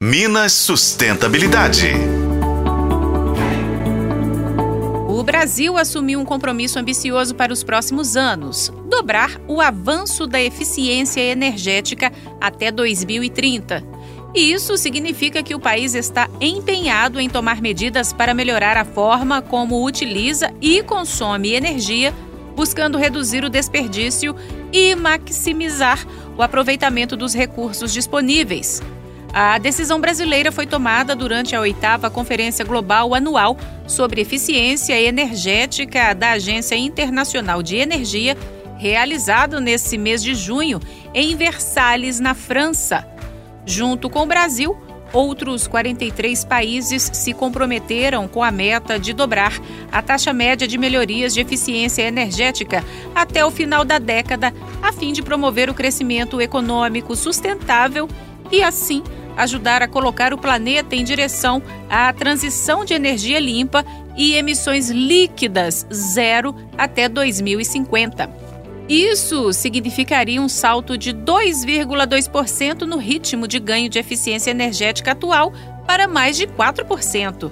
Minas Sustentabilidade. O Brasil assumiu um compromisso ambicioso para os próximos anos: dobrar o avanço da eficiência energética até 2030. E isso significa que o país está empenhado em tomar medidas para melhorar a forma como utiliza e consome energia, buscando reduzir o desperdício e maximizar o aproveitamento dos recursos disponíveis. A decisão brasileira foi tomada durante a oitava Conferência Global Anual sobre Eficiência Energética da Agência Internacional de Energia, realizado nesse mês de junho em Versalhes, na França. Junto com o Brasil, outros 43 países se comprometeram com a meta de dobrar a taxa média de melhorias de eficiência energética até o final da década, a fim de promover o crescimento econômico sustentável e, assim, ajudar a colocar o planeta em direção à transição de energia limpa e emissões líquidas zero até 2050. Isso significaria um salto de 2,2% no ritmo de ganho de eficiência energética atual para mais de 4%.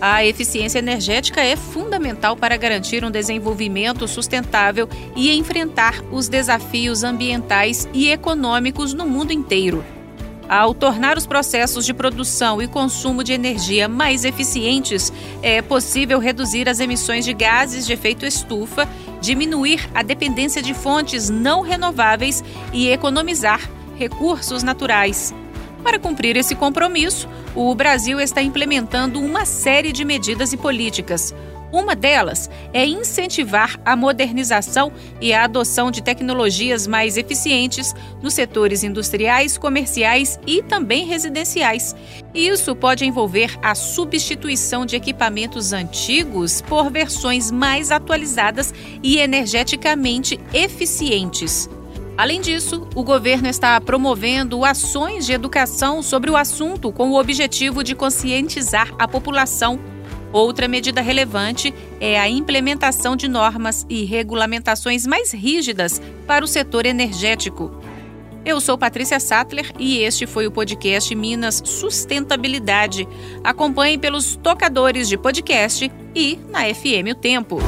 A eficiência energética é fundamental para garantir um desenvolvimento sustentável e enfrentar os desafios ambientais e econômicos no mundo inteiro. Ao tornar os processos de produção e consumo de energia mais eficientes, é possível reduzir as emissões de gases de efeito estufa, diminuir a dependência de fontes não renováveis e economizar recursos naturais. Para cumprir esse compromisso, o Brasil está implementando uma série de medidas e políticas. Uma delas é incentivar a modernização e a adoção de tecnologias mais eficientes nos setores industriais, comerciais e também residenciais. Isso pode envolver a substituição de equipamentos antigos por versões mais atualizadas e energeticamente eficientes. Além disso, o governo está promovendo ações de educação sobre o assunto com o objetivo de conscientizar a população Outra medida relevante é a implementação de normas e regulamentações mais rígidas para o setor energético. Eu sou Patrícia Sattler e este foi o podcast Minas Sustentabilidade. Acompanhe pelos tocadores de podcast e na FM O Tempo.